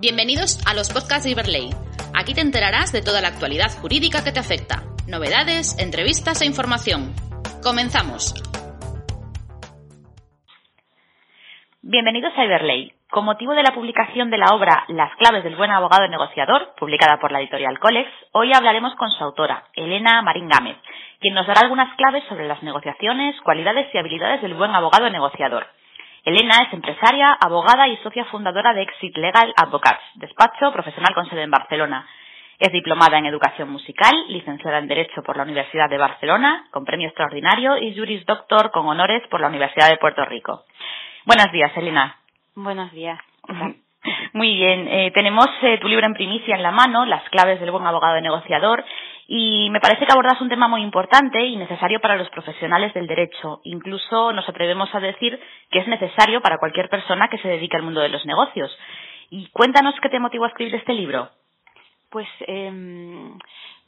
Bienvenidos a los podcasts de Iberley. Aquí te enterarás de toda la actualidad jurídica que te afecta, novedades, entrevistas e información. Comenzamos. Bienvenidos a Iberley. Con motivo de la publicación de la obra Las claves del buen abogado negociador, publicada por la editorial Colex, hoy hablaremos con su autora, Elena Marín Gámez, quien nos dará algunas claves sobre las negociaciones, cualidades y habilidades del buen abogado negociador. Elena es empresaria, abogada y socia fundadora de Exit Legal Advocates, despacho profesional con sede en Barcelona. Es diplomada en educación musical, licenciada en Derecho por la Universidad de Barcelona, con premio extraordinario y Juris Doctor con honores por la Universidad de Puerto Rico. Buenos días, Elena. Buenos días. Muy bien, eh, tenemos eh, tu libro en primicia en la mano, Las claves del buen abogado negociador, y me parece que abordas un tema muy importante y necesario para los profesionales del derecho. Incluso nos atrevemos a decir que es necesario para cualquier persona que se dedique al mundo de los negocios. Y cuéntanos qué te motivó a escribir este libro. Pues eh,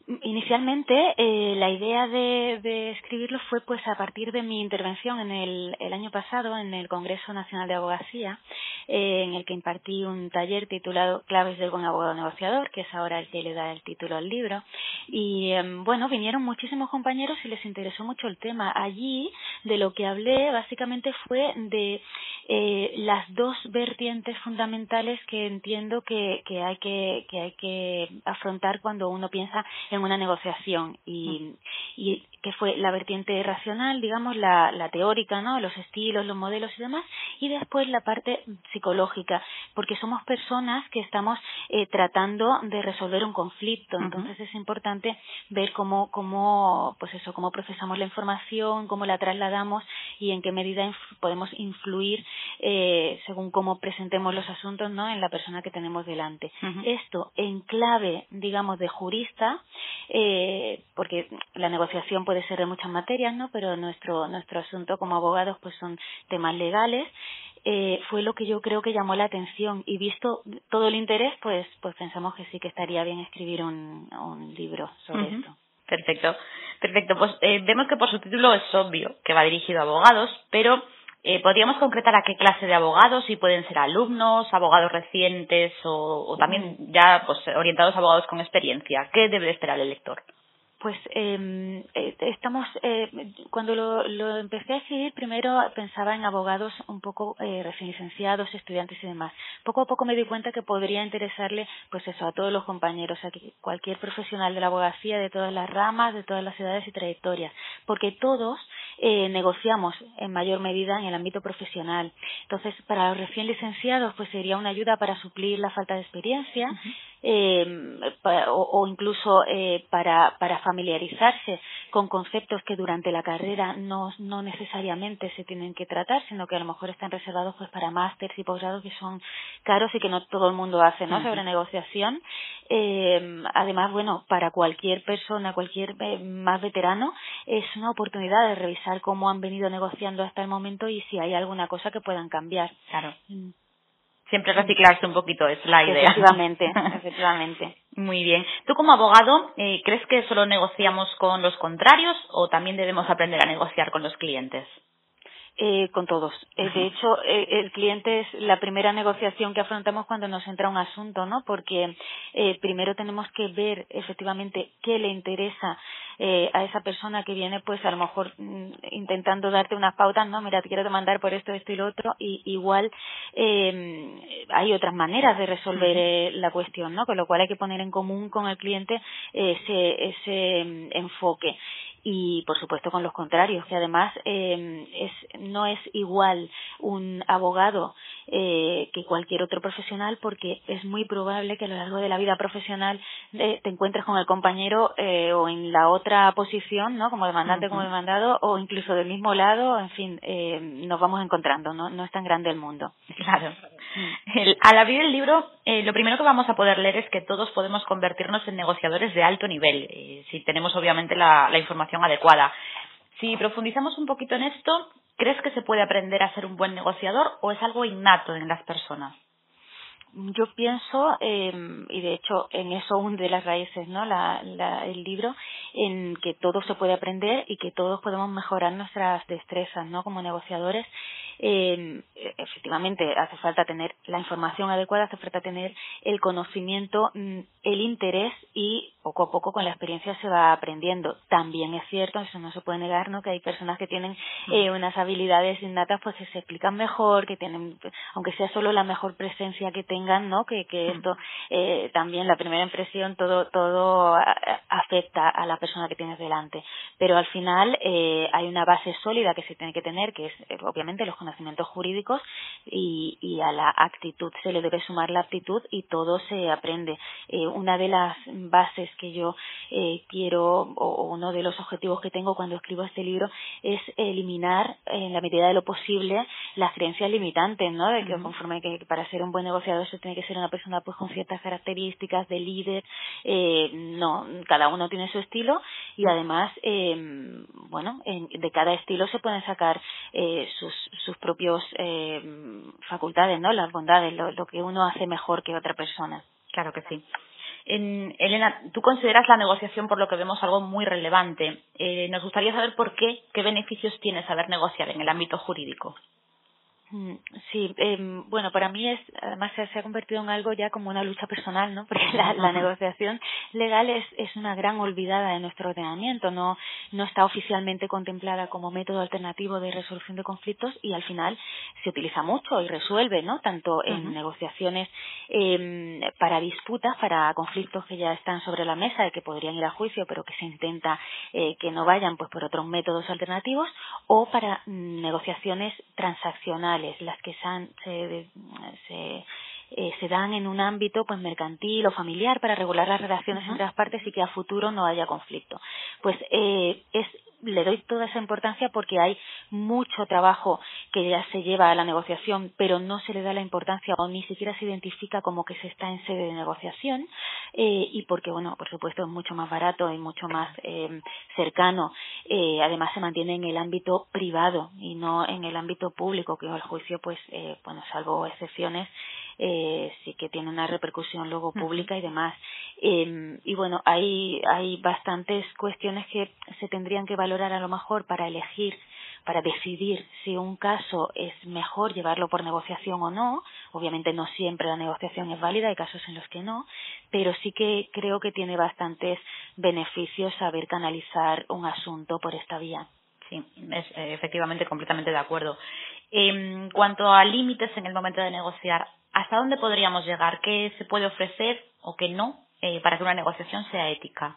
Inicialmente, eh, la idea de, escribirlo fue pues a partir de mi intervención en el, el año pasado en el Congreso Nacional de Abogacía, eh, en el que impartí un taller titulado Claves del buen abogado negociador, que es ahora el que le da el título al libro. Y eh, bueno, vinieron muchísimos compañeros y les interesó mucho el tema. Allí, de lo que hablé, básicamente fue de eh, las dos vertientes fundamentales que entiendo que hay que afrontar cuando uno piensa en una negociación y, y que fue la vertiente racional, digamos, la, la teórica, ¿no? Los estilos, los modelos y demás, y después la parte psicológica, porque somos personas que estamos eh, tratando de resolver un conflicto, entonces es importante ver cómo, cómo, pues eso, cómo procesamos la información, cómo la trasladamos y en qué medida podemos influir eh, según cómo presentemos los asuntos, ¿no? En la persona que tenemos delante. Esto en clave, digamos, de jurista, eh, porque la negociación puede ser de muchas materias, ¿no? Pero nuestro nuestro asunto como abogados pues son temas legales. Eh, fue lo que yo creo que llamó la atención y visto todo el interés, pues pues pensamos que sí que estaría bien escribir un, un libro sobre esto. Perfecto, perfecto. Pues eh, vemos que por su título es obvio que va dirigido a abogados, pero eh, ¿Podríamos concretar a qué clase de abogados? Si pueden ser alumnos, abogados recientes o, o también ya pues, orientados a abogados con experiencia. ¿Qué debe esperar el lector? Pues eh, estamos, eh, cuando lo, lo, empecé a escribir, primero pensaba en abogados un poco eh, recién licenciados, estudiantes y demás. Poco a poco me di cuenta que podría interesarle, pues eso, a todos los compañeros, a cualquier profesional de la abogacía, de todas las ramas, de todas las edades y trayectorias, porque todos eh, negociamos en mayor medida en el ámbito profesional. Entonces, para los recién licenciados, pues sería una ayuda para suplir la falta de experiencia eh, o, o, incluso eh, para, para familiarizarse con conceptos que durante la carrera no, no necesariamente se tienen que tratar, sino que a lo mejor están reservados pues para másters y posgrados que son caros y que no todo el mundo hace, ¿no? Sobre negociación. Eh, además, bueno, para cualquier persona, cualquier eh, más veterano, es una oportunidad de revisar cómo han venido negociando hasta el momento y si hay alguna cosa que puedan cambiar. Claro. Mm siempre reciclarse un poquito es la idea. Efectivamente, efectivamente. Muy bien. Tú como abogado, eh, ¿crees que solo negociamos con los contrarios o también debemos aprender a negociar con los clientes? Eh, con todos. Eh, de hecho, eh, el cliente es la primera negociación que afrontamos cuando nos entra un asunto, ¿no? Porque eh, primero tenemos que ver efectivamente qué le interesa eh, a esa persona que viene, pues a lo mejor mm, intentando darte unas pautas, no, mira, te quiero demandar por esto, esto y lo otro, y igual eh, hay otras maneras de resolver eh, la cuestión, ¿no? Con lo cual hay que poner en común con el cliente ese, ese mm, enfoque y por supuesto con los contrarios que además eh, es no es igual un abogado eh, que cualquier otro profesional porque es muy probable que a lo largo de la vida profesional eh, te encuentres con el compañero eh, o en la otra posición no como demandante uh -huh. como demandado o incluso del mismo lado en fin eh, nos vamos encontrando no no es tan grande el mundo. Claro. Al abrir el libro, eh, lo primero que vamos a poder leer es que todos podemos convertirnos en negociadores de alto nivel, eh, si tenemos obviamente la, la información adecuada. Si profundizamos un poquito en esto, ¿crees que se puede aprender a ser un buen negociador o es algo innato en las personas? yo pienso, eh, y de hecho en eso hunde las raíces, ¿no? La, el libro, en que todo se puede aprender y que todos podemos mejorar nuestras destrezas, ¿no? Como negociadores eh, efectivamente hace falta tener la información adecuada, hace falta tener el conocimiento, mm, el interés y poco a poco con la experiencia se va aprendiendo. También es cierto, eso no se puede negar, ¿no? Que hay personas que tienen eh, unas habilidades innatas pues que se explican mejor, que tienen, aunque sea solo la mejor presencia que tengan, ¿no? Que, que esto eh, también la primera impresión todo todo afecta a la persona que tienes delante. Pero al final eh, hay una base sólida que se tiene que tener, que es eh, obviamente los conocimientos jurídicos y, y, a la actitud se le debe sumar la aptitud y todo se aprende. Eh, una de las bases que yo eh, quiero o, uno de los objetivos que tengo cuando escribo este libro es eliminar en la medida de lo posible las creencias limitantes, ¿no? De que conforme que para ser un buen negociador se tiene que ser una persona pues con ciertas características de líder, eh, no, cada uno tiene su estilo y además, eh, bueno, en, de cada estilo se pueden sacar eh, sus, sus propios eh, facultades, ¿no? Las bondades, lo, que uno hace mejor que otra persona. Claro que sí. En, Elena, tú consideras la negociación, por lo que vemos, algo muy relevante. Eh, nos gustaría saber por qué, qué beneficios tiene saber negociar en el ámbito jurídico. Mm, sí, eh, bueno, para mí es, además se, ha convertido en algo ya como una lucha personal, ¿no? Porque la, la negociación legal es, es una gran olvidada de nuestro ordenamiento, no, no está oficialmente contemplada como método alternativo de resolución de conflictos y al final se utiliza mucho y resuelve, ¿no? Tanto en negociaciones eh, para disputas, para conflictos que ya están sobre la mesa y que podrían ir a juicio, pero que se intenta eh, que no vayan pues por otros métodos alternativos, o para mm, negociaciones transaccionales las que se, se, eh, se dan en un ámbito pues mercantil o familiar para regular las relaciones entre las partes y que a futuro no haya conflicto. Pues eh, es le doy toda esa importancia porque hay mucho trabajo que ya se lleva a la negociación, pero no se le da la importancia o ni siquiera se identifica como que se está en sede de negociación eh, y porque, bueno, por supuesto es mucho más barato y mucho más eh, cercano. Eh, además se mantiene en el ámbito privado y no en el ámbito público, que el juicio, pues, eh, bueno, salvo excepciones, eh, sí que tiene una repercusión luego pública y demás. Eh, y bueno, hay, hay bastantes cuestiones que se tendrían que valorar a lo mejor para elegir para decidir si un caso es mejor llevarlo por negociación o no. Obviamente no siempre la negociación es válida, hay casos en los que no, pero sí que creo que tiene bastantes beneficios saber canalizar un asunto por esta vía. Sí, es eh, efectivamente completamente de acuerdo. En cuanto a límites en el momento de negociar, ¿hasta dónde podríamos llegar? ¿Qué se puede ofrecer o qué no eh, para que una negociación sea ética?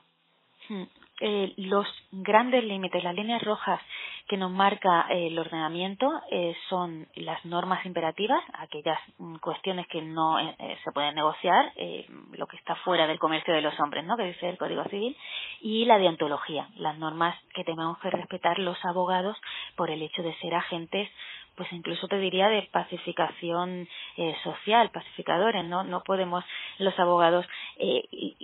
Eh, los grandes límites, las líneas rojas que nos marca eh, el ordenamiento eh, son las normas imperativas, aquellas mm, cuestiones que no eh, eh, se pueden negociar, lo que está fuera del comercio de los hombres, ¿no? que dice el Código Civil, y la deontología, las normas que tenemos que respetar los abogados por el hecho de ser agentes pues incluso te diría de pacificación eh, social, pacificadores, ¿no? No podemos los abogados eh,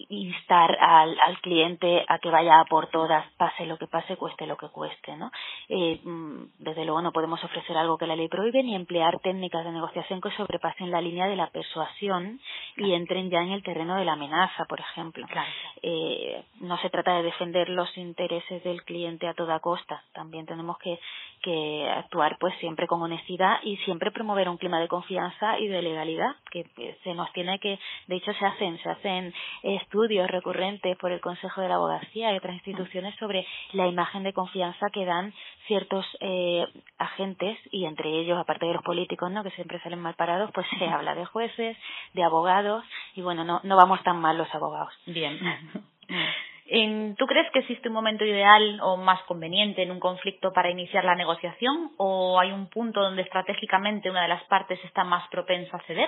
instar al, al cliente a que vaya a por todas, pase lo que pase, cueste lo que cueste, ¿no? Eh, mm, desde luego no podemos ofrecer algo que la ley prohíbe ni emplear técnicas de negociación que sobrepasen la línea de la persuasión y entren ya en el terreno de la amenaza, por ejemplo. Eh, no se trata de defender los intereses del cliente a toda costa, también tenemos que, que actuar pues siempre con honestidad y siempre promover un clima de confianza y de legalidad que se nos tiene que de hecho se hacen se hacen estudios recurrentes por el Consejo de la Abogacía y otras instituciones sobre la imagen de confianza que dan ciertos eh, agentes y entre ellos aparte de los políticos no que siempre salen mal parados pues se habla de jueces de abogados y bueno no no vamos tan mal los abogados. Bien ¿Tú crees que existe un momento ideal o más conveniente en un conflicto para iniciar la negociación o hay un punto donde estratégicamente una de las partes está más propensa a ceder?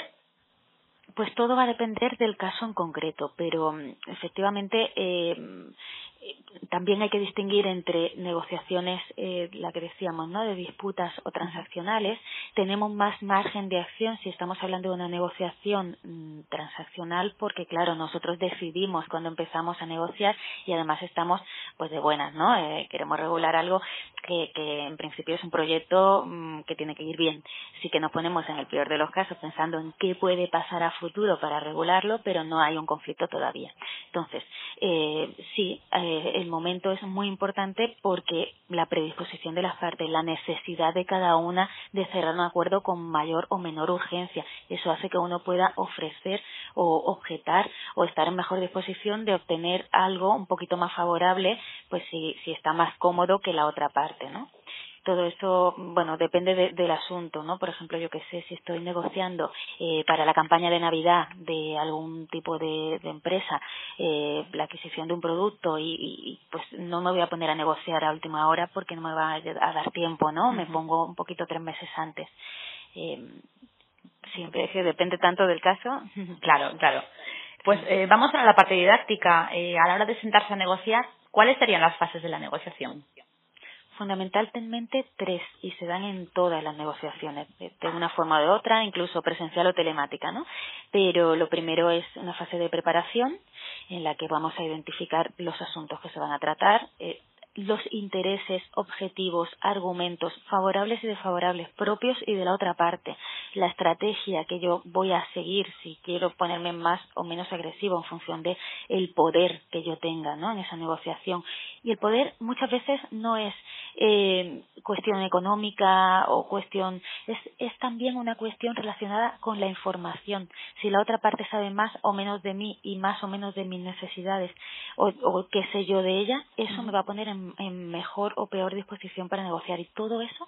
Pues todo va a depender del caso en concreto, pero mm, efectivamente eh, también hay que distinguir entre negociaciones, eh, la que decíamos, ¿no? de disputas o transaccionales. Tenemos más margen de acción si estamos hablando de una negociación mm, transaccional, porque claro, nosotros decidimos cuando empezamos a negociar y además estamos pues de buenas, ¿no? Eh, queremos regular algo que, que en principio es un proyecto mm, que tiene que ir bien. Sí que nos ponemos en el peor de los casos pensando en qué puede pasar a futuro para regularlo, pero no hay un conflicto todavía. Entonces, eh, sí, eh, el momento es muy importante porque la predisposición de las partes, la necesidad de cada una de cerrar un acuerdo con mayor o menor urgencia, eso hace que uno pueda ofrecer o objetar o estar en mejor disposición de obtener algo un poquito más favorable, pues si, si está más cómodo que la otra parte, ¿no? Todo eso, bueno, depende del asunto, ¿no? Por ejemplo, yo que sé, si estoy negociando eh, para la campaña de Navidad de algún tipo de, empresa eh, la adquisición de un producto y, pues no me voy a poner a negociar a última hora porque no me va a, dar tiempo, ¿no? Me pongo un poquito tres meses antes. Eh, siempre que depende tanto del caso. claro, claro. Pues eh, vamos a la parte didáctica. Eh, a la hora de sentarse a negociar, ¿cuáles serían las fases de la negociación? Fundamentalmente tres y se dan en todas las negociaciones, de una forma o de otra, incluso presencial o telemática, ¿no? Pero lo primero es una fase de preparación en la que vamos a identificar los asuntos que se van a tratar, eh, los intereses, objetivos, argumentos favorables y desfavorables propios y de la otra parte, la estrategia que yo voy a seguir si quiero ponerme más o menos agresivo en función de el poder que yo tenga, ¿no? En esa negociación y el poder muchas veces no es eh, cuestión económica o cuestión es, es también una cuestión relacionada con la información. Si la otra parte sabe más o menos de mí y más o menos de mis necesidades o, o qué sé yo de ella eso me va a poner en, en mejor o peor disposición para negociar. Y todo eso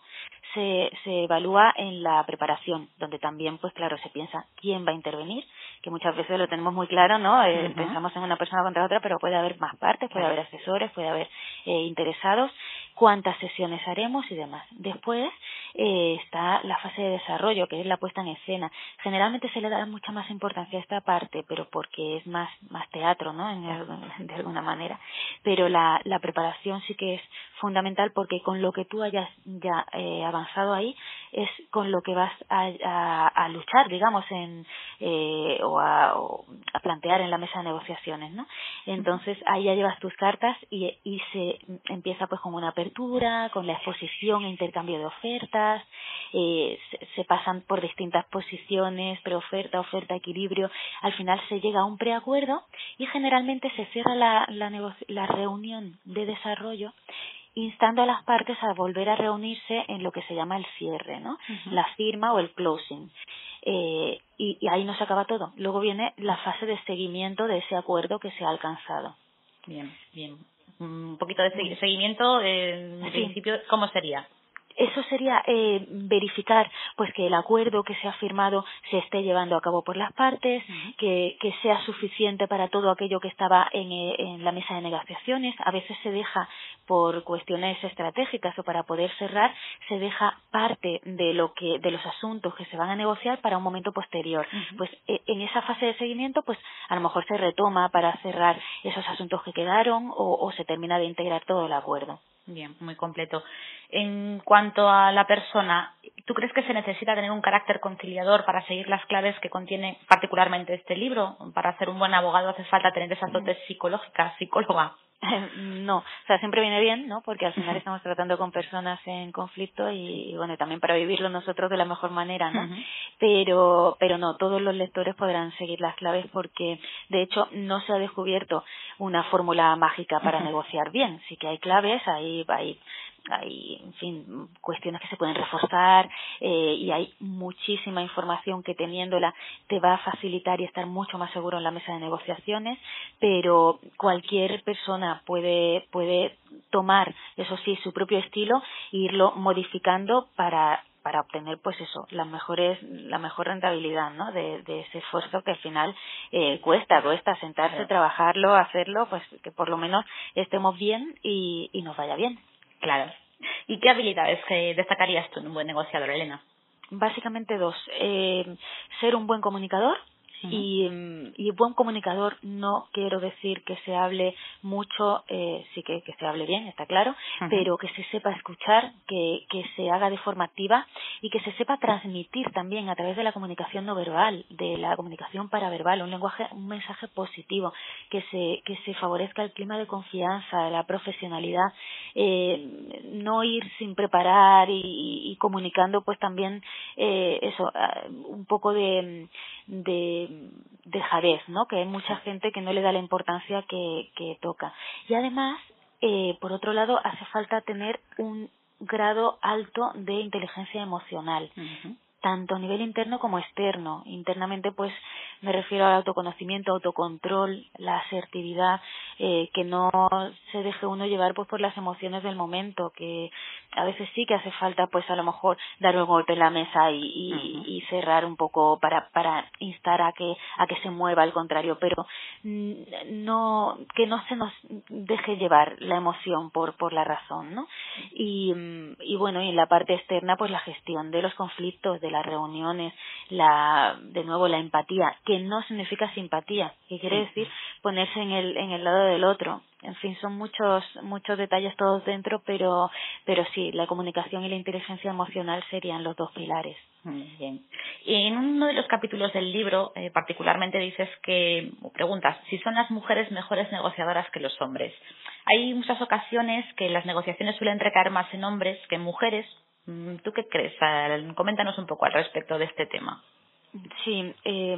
se, se evalúa en la preparación donde también pues claro se piensa quién va a intervenir que muchas veces lo tenemos muy claro no eh, pensamos en una persona contra otra pero puede haber más partes puede haber asesores puede haber eh, interesados, cuántas sesiones haremos y demás. Después eh, está la fase de desarrollo, que es la puesta en escena. Generalmente se le da mucha más importancia a esta parte, pero porque es más, más teatro, ¿no? En, de alguna manera. Pero la, la preparación sí que es fundamental porque con lo que tú hayas ya eh, avanzado ahí es con lo que vas a, a, luchar, digamos, en, eh, o, a, a, plantear en la mesa de negociaciones, ¿no? Entonces ahí ya llevas tus cartas y, y se empieza pues con una apertura, con la exposición e intercambio de ofertas, eh, se, pasan por distintas posiciones, preoferta, oferta, equilibrio, al final se llega a un preacuerdo y generalmente se cierra la, la, la reunión de desarrollo instando a las partes a volver a reunirse en lo que se llama el cierre, ¿no? La firma o el closing. Eh, y, ahí no se acaba todo. Luego viene la fase de seguimiento de ese acuerdo que se ha alcanzado. Bien, bien. Un poquito de seguimiento, en principio, ¿cómo sería? Eso sería eh, verificar pues que el acuerdo que se ha firmado se esté llevando a cabo por las partes, que, que, sea suficiente para todo aquello que estaba en, eh, en, la mesa de negociaciones. A veces se deja por cuestiones estratégicas o para poder cerrar, se deja parte de lo que de los asuntos que se van a negociar para un momento posterior. Pues eh, en esa fase de seguimiento, pues a lo mejor se retoma para cerrar esos asuntos que quedaron o, o se termina de integrar todo el acuerdo. Bien, muy completo. En cuanto a la persona, ¿tú crees que se necesita tener un carácter conciliador para seguir las claves que contiene particularmente este libro? Para ser un buen abogado hace falta tener esas dotes psicológicas, psicóloga. no, o sea, siempre viene bien, ¿no? Porque al final estamos tratando con personas en conflicto y, bueno, también para vivirlo nosotros de la mejor manera, ¿no? Pero, pero no, todos los lectores podrán seguir las claves porque, de hecho, no se ha descubierto una fórmula mágica para negociar bien. Sí que hay claves, hay, hay hay, en fin, cuestiones que se pueden reforzar eh, y hay muchísima información que teniéndola te va a facilitar y estar mucho más seguro en la mesa de negociaciones, pero cualquier persona puede, puede tomar, eso sí, su propio estilo e irlo modificando para para obtener pues eso las mejores la mejor rentabilidad no de, de ese esfuerzo que al final eh, cuesta cuesta sentarse trabajarlo hacerlo pues que por lo menos estemos bien y, y nos vaya bien Claro. ¿Y qué habilidades destacarías tú en un buen negociador, Elena? Básicamente dos. Eh, ser un buen comunicador y, mm, y, buen comunicador no quiero decir que se hable mucho, eh, sí que, que se hable bien, está claro, pero que se sepa escuchar, que, que se haga de forma activa y que se sepa transmitir también a través de la comunicación no verbal, de la comunicación paraverbal, un lenguaje, un mensaje positivo, que se, que se favorezca el clima de confianza, la profesionalidad, eh, no ir sin preparar y, y comunicando pues también eh, eso, ah, un poco de, de dejadez, ¿no? Que hay mucha gente que no le da la importancia que, que toca. Y además, eh, por otro lado, hace falta tener un grado alto de inteligencia emocional tanto a nivel interno como externo. Internamente, pues me refiero al autoconocimiento, autocontrol, la asertividad, eh, que no se deje uno llevar pues por las emociones del momento, que a veces sí que hace falta pues a lo mejor dar un golpe en la mesa y, y, cerrar un poco para, para instar a que, a que se mueva al contrario, pero no, que no se nos deje llevar la emoción por, por la razón, ¿no? Y, y bueno, y en la parte externa pues la gestión de los conflictos, de las reuniones, la, de nuevo la empatía, que no significa simpatía, que quiere decir ponerse en el, en el lado del otro. En fin, son muchos, muchos detalles todos dentro, pero, pero sí, la comunicación y la inteligencia emocional serían los dos pilares. bien. Y en uno de los capítulos del libro, eh, particularmente dices que, preguntas, si son las mujeres mejores negociadoras que los hombres. Hay muchas ocasiones que las negociaciones suelen recaer más en hombres que en mujeres, Mm, ¿Tú qué crees? Coméntanos un poco al respecto de este tema. Sí, eh,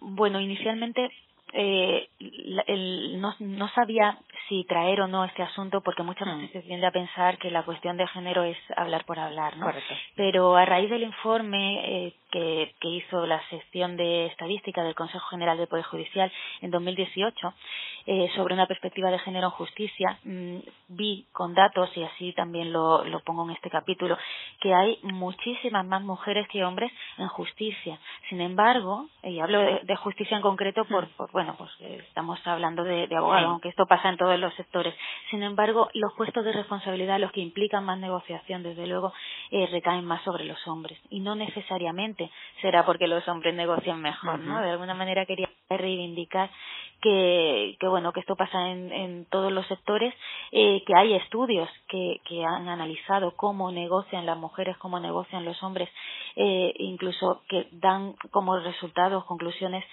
bueno, inicialmente eh, el, no, no sabía si traer o no este asunto porque muchas veces se tiende a pensar que la cuestión de género es hablar por hablar, ¿no? Pero a raíz del informe eh, que, que hizo la sección de estadística del Consejo General del Poder Judicial en 2018 eh, sobre una perspectiva de género en justicia, mm, vi con datos, y así también lo, lo pongo en este capítulo, que hay muchísimas más mujeres que hombres en justicia. Sin embargo, y hablo de, justicia en concreto por, por bueno, pues eh, estamos hablando de, de abogados, aunque esto pasa en todos los sectores. Sin embargo, los puestos de responsabilidad, los que implican más negociación, desde luego, eh, recaen más sobre los hombres. Y no necesariamente será porque los hombres negocian mejor, ¿no? De alguna manera quería reivindicar que, que bueno que esto pasa en, en todos los sectores eh, que hay estudios que, que han analizado cómo negocian las mujeres cómo negocian los hombres eh, incluso que dan como resultados conclusiones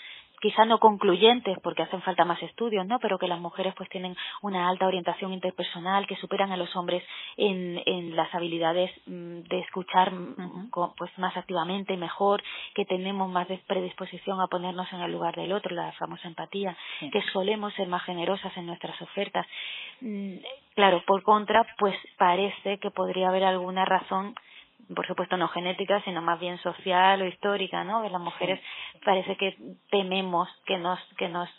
quizá no concluyentes porque hacen falta más estudios, ¿no? Pero que las mujeres pues tienen una alta orientación interpersonal, que superan a los hombres en, en las habilidades mm, de escuchar mm, pues más activamente, mejor, que tenemos más predisposición a ponernos en el lugar del otro, la famosa empatía, que solemos ser más generosas en nuestras ofertas. Mm, claro, por contra, pues parece que podría haber alguna razón por supuesto no genética, sino más bien social o histórica, ¿no? De las mujeres parece que tememos que nos que nos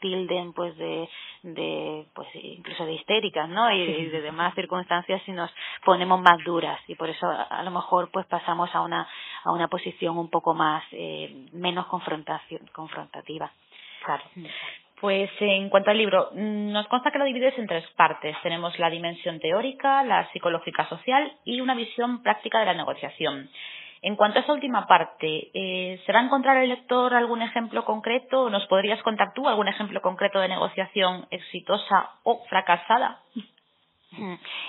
tilden pues de de pues incluso de histéricas, ¿no? Y, de demás circunstancias si nos ponemos más duras y por eso a, lo mejor pues pasamos a una a una posición un poco más eh, menos confrontación confrontativa. Claro. Pues en cuanto al libro, nos consta que lo divides en tres partes. Tenemos la dimensión teórica, la psicológica social y una visión práctica de la negociación. En cuanto a esa última parte, ¿se va a encontrar el lector algún ejemplo concreto? ¿Nos podrías contar tú algún ejemplo concreto de negociación exitosa o fracasada?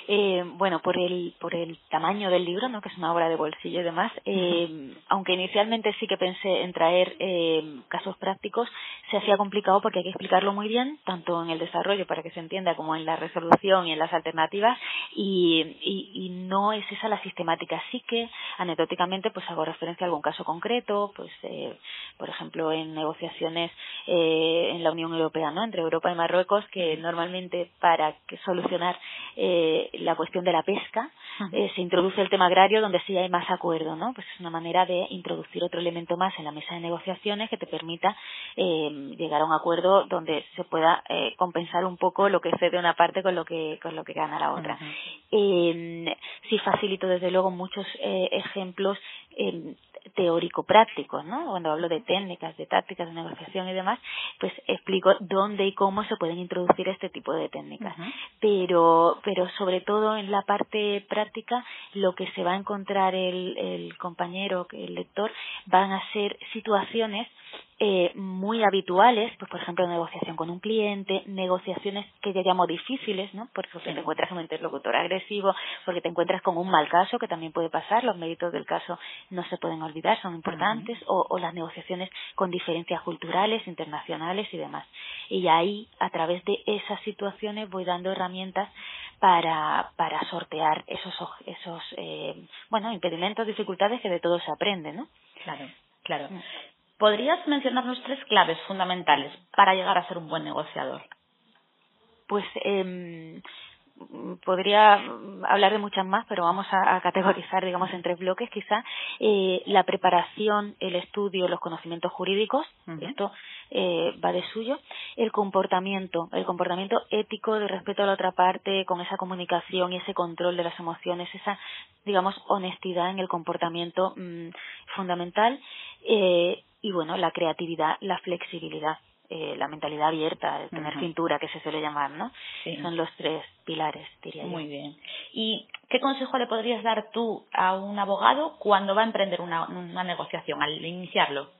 Eh, bueno, por el, por el tamaño del libro, ¿no? que es una obra de bolsillo y demás, eh, aunque inicialmente sí que pensé en traer eh, casos prácticos, se hacía complicado porque hay que explicarlo muy bien, tanto en el desarrollo para que se entienda como en la resolución y en las alternativas, y, y, y no es esa la sistemática. Así que, anecdóticamente, pues hago referencia a algún caso concreto, pues, eh, por ejemplo, en negociaciones eh, en la Unión Europea, ¿no? Entre Europa y Marruecos, que normalmente para que solucionar eh, la cuestión de la pesca, eh, se introduce el tema agrario donde sí hay más acuerdo, ¿no? Pues es una manera de introducir otro elemento más en la mesa de negociaciones que te permita eh, llegar a un acuerdo donde se pueda eh, compensar un poco lo que cede una parte con lo que con lo que gana la otra. eh, sí facilito desde luego muchos eh, ejemplos eh, teórico-prácticos, ¿no? Cuando hablo de técnicas, de tácticas de negociación y demás, pues explico dónde y cómo se pueden introducir este tipo de técnicas. Pero, pero sobre todo en la parte práctica, lo que se va a encontrar el, el compañero, el lector, van a ser situaciones eh, muy habituales, pues por ejemplo negociación con un cliente, negociaciones que yo llamo difíciles, ¿no? Porque te encuentras con un interlocutor agresivo, porque te encuentras con un mal caso, que también puede pasar, los méritos del caso no se pueden olvidar, son importantes, o, o, las negociaciones con diferencias culturales, internacionales y demás. Y ahí, a través de esas situaciones, voy dando herramientas para, para sortear esos, esos eh, bueno, impedimentos, dificultades que de todo se aprende, ¿no? Claro, claro. Mm. ¿Podrías mencionarnos tres claves fundamentales para llegar a ser un buen negociador? Pues eh, podría hablar de muchas más, pero vamos a, categorizar, digamos, en tres bloques, quizá eh, la preparación, el estudio, los conocimientos jurídicos, esto eh, va de suyo, el comportamiento, el comportamiento ético de respeto a la otra parte, con esa comunicación y ese control de las emociones, esa, digamos, honestidad en el comportamiento mm, fundamental, eh, y bueno, la creatividad, la flexibilidad eh, la mentalidad abierta, el tener cintura, que se suele llamar, ¿no? Son los tres pilares, diría Muy bien. ¿Y qué consejo le podrías dar tú a un abogado cuando va a emprender una, una negociación, al iniciarlo?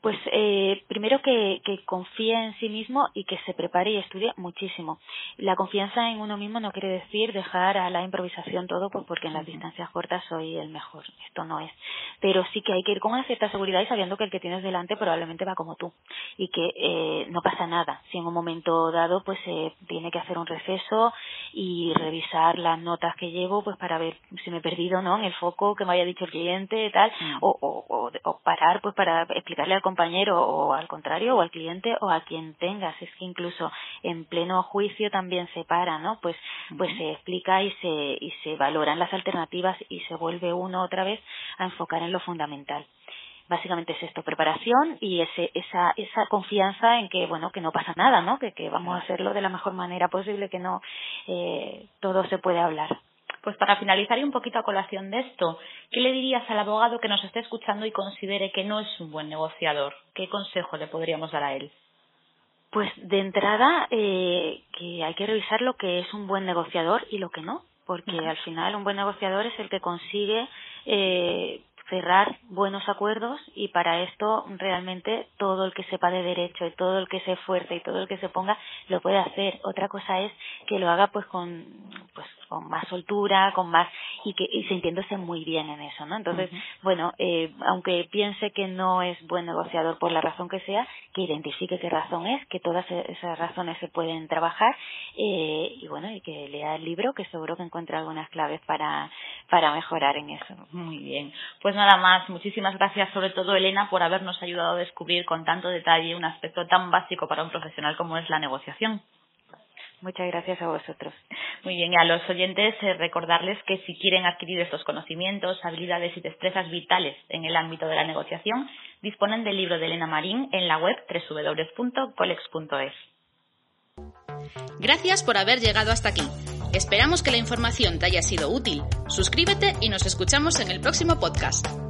Pues eh, primero que, que confíe en sí mismo y que se prepare y estudie muchísimo. La confianza en uno mismo no quiere decir dejar a la improvisación todo, pues porque en las distancias cortas soy el mejor. Esto no es. Pero sí que hay que ir con una cierta seguridad y sabiendo que el que tienes delante probablemente va como tú y que eh, no pasa nada. Si en un momento dado pues eh, tiene que hacer un receso y revisar las notas que llevo pues para ver si me he perdido no en el foco que me haya dicho el cliente tal mm. o, o, o, parar pues para explicarle al compañero o al contrario o al cliente o a quien tengas. Es que incluso en pleno juicio también se para no pues pues se explica y se y se valoran las alternativas y se vuelve uno otra vez a enfocar en lo fundamental. Básicamente es esto preparación y ese esa esa confianza en que bueno que no pasa nada no que, que vamos a hacerlo de la mejor manera posible que no eh, todo se puede hablar pues para finalizar y un poquito a colación de esto, ¿qué le dirías al abogado que nos esté escuchando y considere que no es un buen negociador? ¿Qué consejo le podríamos dar a él? Pues de entrada eh, que hay que revisar lo que es un buen negociador y lo que no, porque al final un buen negociador es el que consigue eh, cerrar buenos acuerdos y para esto realmente todo el que sepa de derecho y todo el que se esfuerce y todo el que se ponga lo puede hacer. Otra cosa es que lo haga pues con pues con más soltura, con más y que y sintiéndose muy bien en eso, ¿no? Entonces, bueno, eh, aunque piense que no es buen negociador por la razón que sea, que identifique qué razón es, que todas e-, esas razones se pueden trabajar eh, y bueno, y que lea el libro que seguro que encuentra algunas claves para para mejorar en eso. Muy bien. Pues nada más, muchísimas gracias sobre todo Elena por habernos ayudado a descubrir con tanto detalle un aspecto tan básico para un profesional como es la negociación. Muchas gracias a vosotros. Muy bien, y a los oyentes eh, recordarles que si quieren adquirir estos conocimientos, habilidades y destrezas vitales en el ámbito de la negociación, disponen del libro de Elena Marín en la web www.colex.es. Gracias por haber llegado hasta aquí. Esperamos que la información te haya sido útil. Suscríbete y nos escuchamos en el próximo podcast.